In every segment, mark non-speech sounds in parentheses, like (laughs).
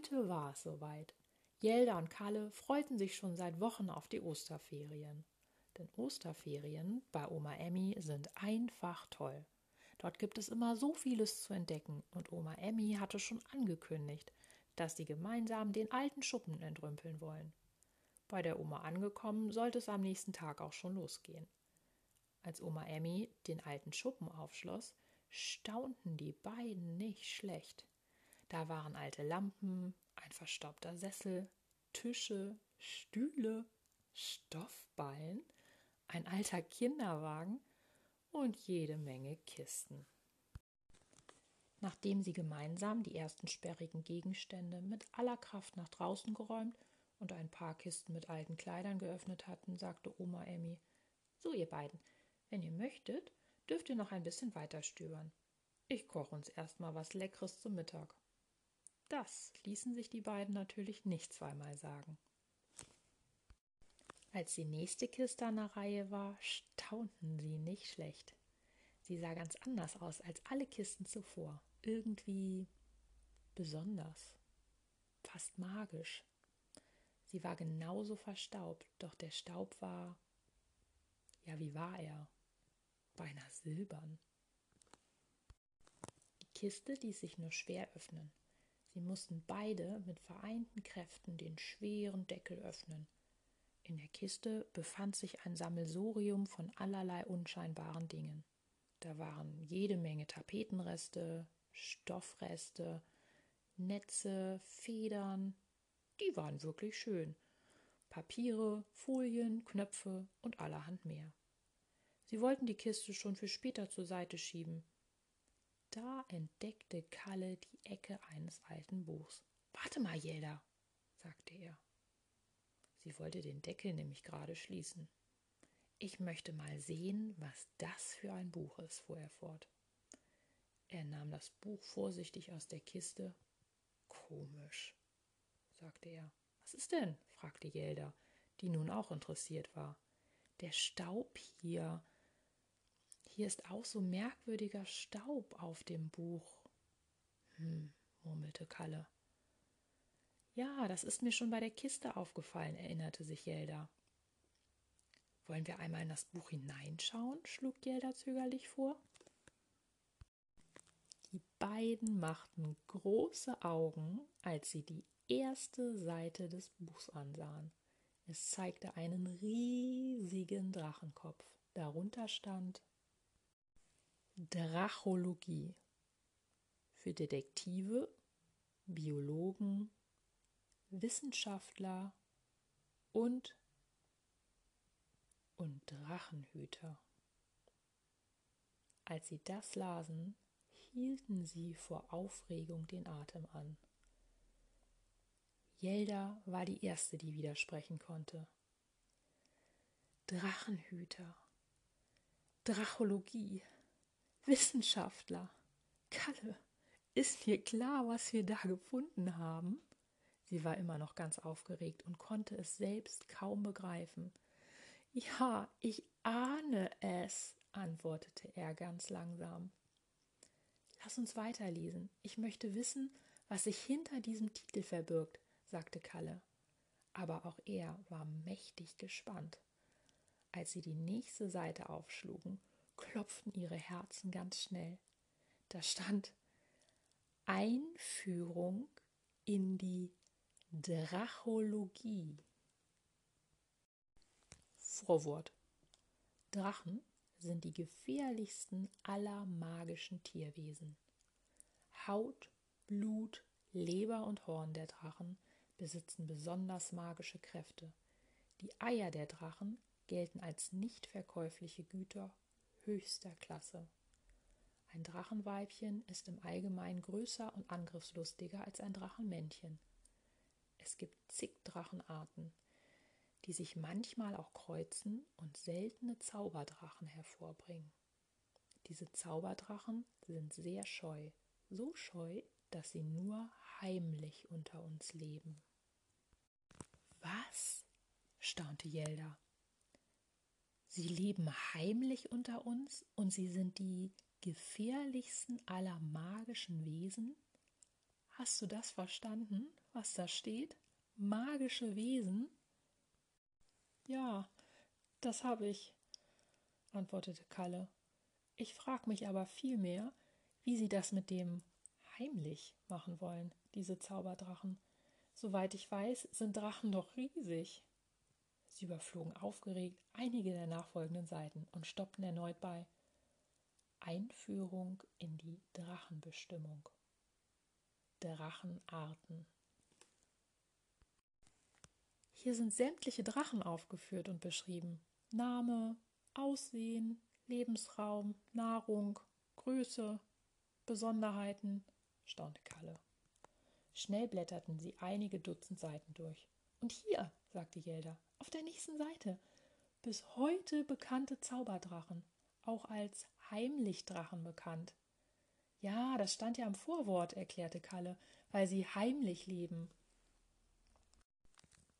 Heute war es soweit. Jelda und Kalle freuten sich schon seit Wochen auf die Osterferien. Denn Osterferien bei Oma Emmy sind einfach toll. Dort gibt es immer so vieles zu entdecken und Oma Emmy hatte schon angekündigt, dass sie gemeinsam den alten Schuppen entrümpeln wollen. Bei der Oma angekommen, sollte es am nächsten Tag auch schon losgehen. Als Oma Emmy den alten Schuppen aufschloss, staunten die beiden nicht schlecht. Da waren alte Lampen, ein verstaubter Sessel, Tische, Stühle, Stoffballen, ein alter Kinderwagen und jede Menge Kisten. Nachdem sie gemeinsam die ersten sperrigen Gegenstände mit aller Kraft nach draußen geräumt und ein paar Kisten mit alten Kleidern geöffnet hatten, sagte Oma Emmy: So, ihr beiden, wenn ihr möchtet, dürft ihr noch ein bisschen weiter stöbern. Ich koche uns erstmal was Leckeres zum Mittag. Das ließen sich die beiden natürlich nicht zweimal sagen. Als die nächste Kiste an der Reihe war, staunten sie nicht schlecht. Sie sah ganz anders aus als alle Kisten zuvor. Irgendwie besonders, fast magisch. Sie war genauso verstaubt, doch der Staub war, ja, wie war er? Beinahe silbern. Die Kiste ließ sich nur schwer öffnen. Sie mussten beide mit vereinten Kräften den schweren Deckel öffnen. In der Kiste befand sich ein Sammelsurium von allerlei unscheinbaren Dingen. Da waren jede Menge Tapetenreste, Stoffreste, Netze, Federn. Die waren wirklich schön. Papiere, Folien, Knöpfe und allerhand mehr. Sie wollten die Kiste schon für später zur Seite schieben, da entdeckte Kalle die Ecke eines alten Buchs. Warte mal, Jelda, sagte er. Sie wollte den Deckel nämlich gerade schließen. Ich möchte mal sehen, was das für ein Buch ist, fuhr er fort. Er nahm das Buch vorsichtig aus der Kiste. Komisch, sagte er. Was ist denn? fragte Jelda, die nun auch interessiert war. Der Staub hier, hier ist auch so merkwürdiger Staub auf dem Buch. Hm, murmelte Kalle. Ja, das ist mir schon bei der Kiste aufgefallen, erinnerte sich Jelda. Wollen wir einmal in das Buch hineinschauen? schlug Jelda zögerlich vor. Die beiden machten große Augen, als sie die erste Seite des Buchs ansahen. Es zeigte einen riesigen Drachenkopf. Darunter stand Drachologie für Detektive, Biologen, Wissenschaftler und und Drachenhüter. Als sie das lasen, hielten sie vor Aufregung den Atem an. Jelda war die erste, die widersprechen konnte. Drachenhüter, Drachologie, Wissenschaftler. Kalle, ist dir klar, was wir da gefunden haben? Sie war immer noch ganz aufgeregt und konnte es selbst kaum begreifen. Ja, ich ahne es, antwortete er ganz langsam. Lass uns weiterlesen. Ich möchte wissen, was sich hinter diesem Titel verbirgt, sagte Kalle. Aber auch er war mächtig gespannt. Als sie die nächste Seite aufschlugen, klopften ihre Herzen ganz schnell. Da stand Einführung in die Drachologie. Vorwort. Drachen sind die gefährlichsten aller magischen Tierwesen. Haut, Blut, Leber und Horn der Drachen besitzen besonders magische Kräfte. Die Eier der Drachen gelten als nicht verkäufliche Güter höchster Klasse. Ein Drachenweibchen ist im Allgemeinen größer und angriffslustiger als ein Drachenmännchen. Es gibt zig Drachenarten, die sich manchmal auch kreuzen und seltene Zauberdrachen hervorbringen. Diese Zauberdrachen sind sehr scheu, so scheu, dass sie nur heimlich unter uns leben. Was? staunte Jelda. Sie leben heimlich unter uns und sie sind die gefährlichsten aller magischen Wesen? Hast du das verstanden? was da steht? Magische Wesen? Ja, das habe ich, antwortete Kalle. Ich frag mich aber vielmehr, wie sie das mit dem heimlich machen wollen, diese Zauberdrachen. Soweit ich weiß, sind Drachen doch riesig. Sie überflogen aufgeregt einige der nachfolgenden Seiten und stoppten erneut bei Einführung in die Drachenbestimmung. Drachenarten. Hier sind sämtliche Drachen aufgeführt und beschrieben. Name, Aussehen, Lebensraum, Nahrung, Größe, Besonderheiten, staunte Kalle. Schnell blätterten sie einige Dutzend Seiten durch. Und hier, sagte Jelda, auf der nächsten Seite, bis heute bekannte Zauberdrachen, auch als Heimlichdrachen bekannt. Ja, das stand ja im Vorwort, erklärte Kalle, weil sie heimlich leben.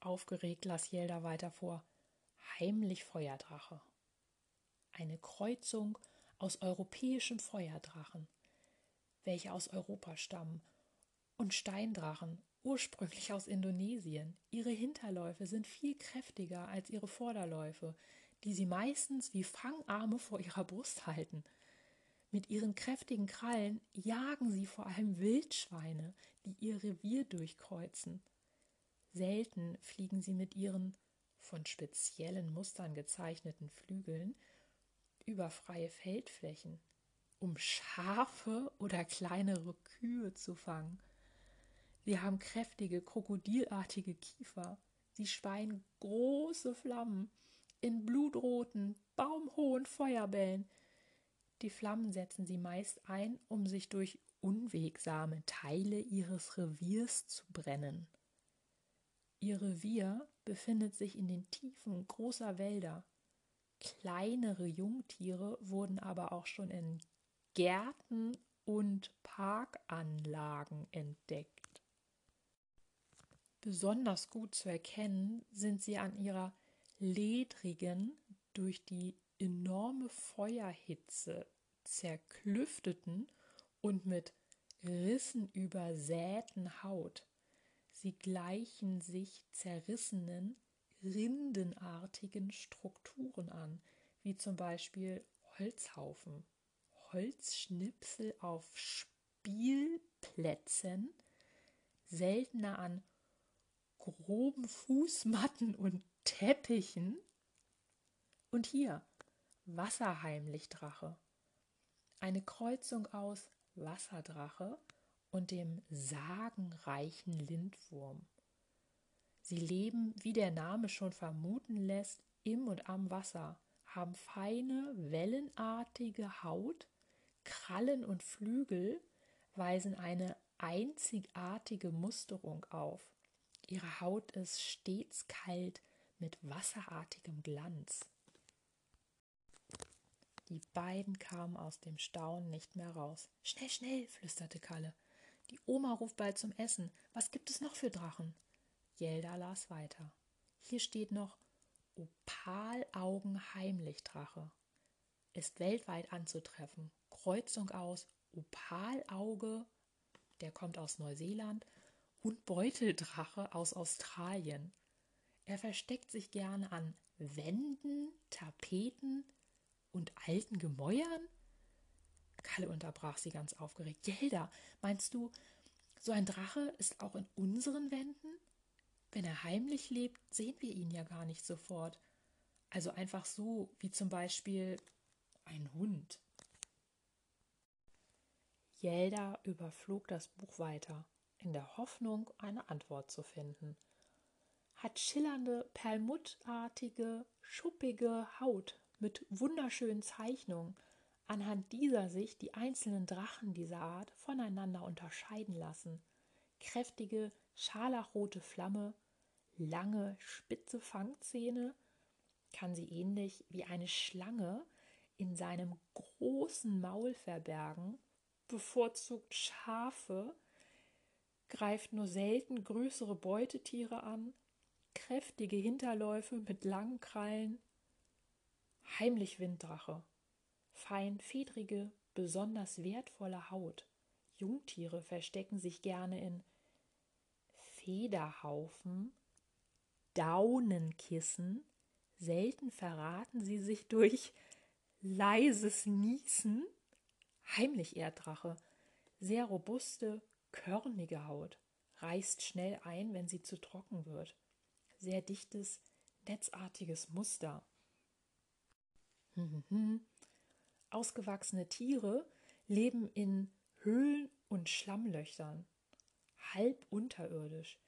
Aufgeregt las Jelda weiter vor. Heimlich Feuerdrache. Eine Kreuzung aus europäischen Feuerdrachen, welche aus Europa stammen, und Steindrachen, ursprünglich aus Indonesien. Ihre Hinterläufe sind viel kräftiger als ihre Vorderläufe, die sie meistens wie Fangarme vor ihrer Brust halten. Mit ihren kräftigen Krallen jagen sie vor allem Wildschweine, die ihr Revier durchkreuzen. Selten fliegen sie mit ihren von speziellen Mustern gezeichneten Flügeln über freie Feldflächen, um Schafe oder kleinere Kühe zu fangen. Sie haben kräftige, krokodilartige Kiefer. Sie speien große Flammen in blutroten, baumhohen Feuerbällen, die Flammen setzen sie meist ein, um sich durch unwegsame Teile ihres Reviers zu brennen. Ihr Revier befindet sich in den Tiefen großer Wälder. Kleinere Jungtiere wurden aber auch schon in Gärten und Parkanlagen entdeckt. Besonders gut zu erkennen sind sie an ihrer ledrigen, durch die enorme Feuerhitze zerklüfteten und mit Rissen übersäten Haut. Sie gleichen sich zerrissenen, rindenartigen Strukturen an, wie zum Beispiel Holzhaufen, Holzschnipsel auf Spielplätzen, seltener an groben Fußmatten und Teppichen. Und hier Wasserheimlichdrache. Eine Kreuzung aus Wasserdrache und dem sagenreichen Lindwurm. Sie leben, wie der Name schon vermuten lässt, im und am Wasser, haben feine, wellenartige Haut, Krallen und Flügel, weisen eine einzigartige Musterung auf. Ihre Haut ist stets kalt mit wasserartigem Glanz. Die beiden kamen aus dem Staunen nicht mehr raus. Schnell, schnell, flüsterte Kalle. Die Oma ruft bald zum Essen. Was gibt es noch für Drachen? Jelda las weiter. Hier steht noch Opalaugen-Heimlichdrache. Ist weltweit anzutreffen. Kreuzung aus Opalauge, der kommt aus Neuseeland, und Beuteldrache aus Australien. Er versteckt sich gerne an Wänden, Tapeten, und alten Gemäuern? Kalle unterbrach sie ganz aufgeregt. Jelda, meinst du, so ein Drache ist auch in unseren Wänden? Wenn er heimlich lebt, sehen wir ihn ja gar nicht sofort. Also einfach so, wie zum Beispiel ein Hund. Jelda überflog das Buch weiter, in der Hoffnung, eine Antwort zu finden. Hat schillernde, perlmuttartige, schuppige Haut mit wunderschönen Zeichnungen, anhand dieser sich die einzelnen Drachen dieser Art voneinander unterscheiden lassen. Kräftige, scharlachrote Flamme, lange, spitze Fangzähne, kann sie ähnlich wie eine Schlange in seinem großen Maul verbergen, bevorzugt Schafe, greift nur selten größere Beutetiere an, kräftige Hinterläufe mit langen Krallen, Heimlich Winddrache. Fein fedrige, besonders wertvolle Haut. Jungtiere verstecken sich gerne in Federhaufen, Daunenkissen, selten verraten sie sich durch leises Niesen, heimlich Erddrache, sehr robuste, körnige Haut, reißt schnell ein, wenn sie zu trocken wird, sehr dichtes, netzartiges Muster. (laughs) Ausgewachsene Tiere leben in Höhlen und Schlammlöchern, halb unterirdisch.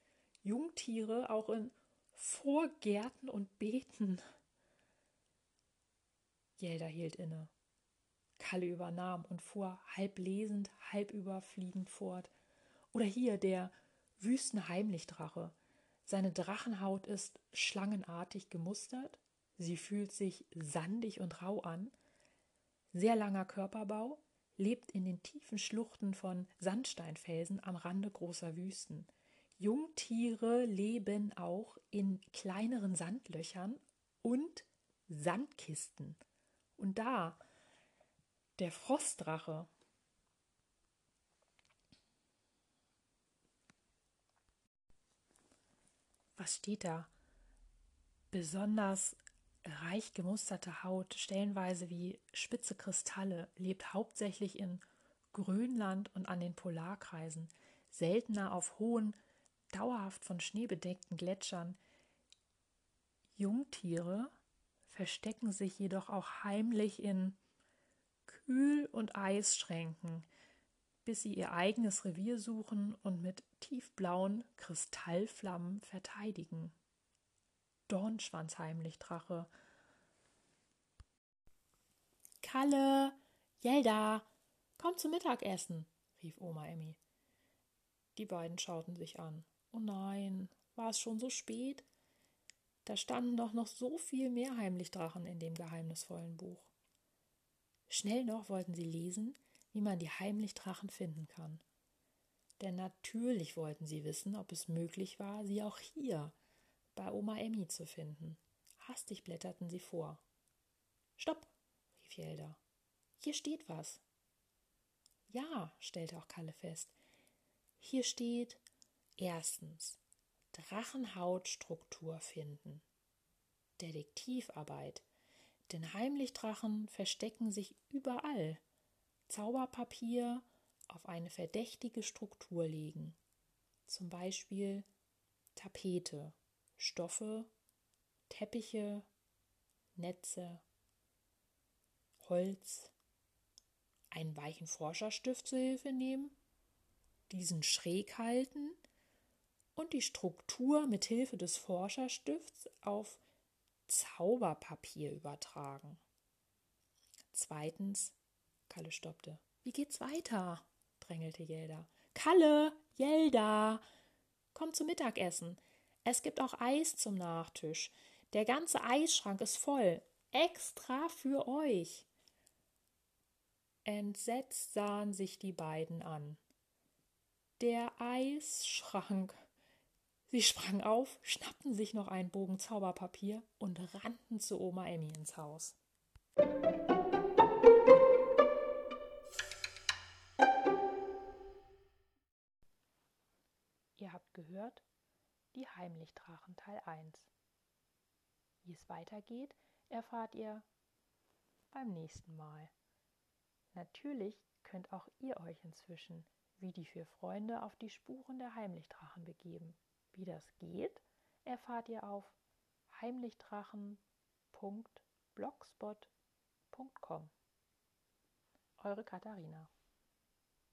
Jungtiere auch in Vorgärten und Beeten. Jelda hielt inne. Kalle übernahm und fuhr halb lesend, halb überfliegend fort. Oder hier der Wüstenheimlichdrache. Seine Drachenhaut ist schlangenartig gemustert, sie fühlt sich sandig und rau an, sehr langer Körperbau, lebt in den tiefen Schluchten von Sandsteinfelsen am Rande großer Wüsten. Jungtiere leben auch in kleineren Sandlöchern und Sandkisten. Und da, der Frostdrache. Was steht da? Besonders reich gemusterte Haut, stellenweise wie spitze Kristalle, lebt hauptsächlich in Grönland und an den Polarkreisen, seltener auf hohen, dauerhaft von Schnee bedeckten Gletschern. Jungtiere verstecken sich jedoch auch heimlich in Kühl- und Eisschränken, bis sie ihr eigenes Revier suchen und mit tiefblauen Kristallflammen verteidigen. Dornschwanzheimlichdrache. Kalle, Jelda, komm zum Mittagessen, rief Oma Emmy. Die beiden schauten sich an. Oh nein, war es schon so spät? Da standen doch noch so viel mehr Heimlichdrachen in dem geheimnisvollen Buch. Schnell noch wollten sie lesen, wie man die Heimlichdrachen finden kann. Denn natürlich wollten sie wissen, ob es möglich war, sie auch hier bei Oma Emmy zu finden. Hastig blätterten sie vor. Stopp, rief Jelda. Hier steht was. Ja, stellte auch Kalle fest. Hier steht erstens Drachenhautstruktur finden. Detektivarbeit. Denn Heimlichdrachen verstecken sich überall. Zauberpapier auf eine verdächtige Struktur legen. Zum Beispiel Tapete, Stoffe, Teppiche, Netze, Holz, einen weichen Forscherstift zur Hilfe nehmen, diesen schräg halten und die Struktur mit Hilfe des Forscherstifts auf Zauberpapier übertragen. Zweitens, Kalle stoppte. Wie geht's weiter? Drängelte Jelda. Kalle, Jelda, komm zum Mittagessen. Es gibt auch Eis zum Nachtisch. Der ganze Eisschrank ist voll. Extra für euch. Entsetzt sahen sich die beiden an. Der Eisschrank. Sie sprangen auf, schnappten sich noch einen Bogen Zauberpapier und rannten zu Oma Emmy ins Haus. Gehört, die Heimlichdrachen Teil 1. Wie es weitergeht, erfahrt ihr beim nächsten Mal. Natürlich könnt auch ihr euch inzwischen wie die vier Freunde auf die Spuren der Heimlichdrachen begeben. Wie das geht, erfahrt ihr auf heimlichdrachen.blogspot.com. Eure Katharina.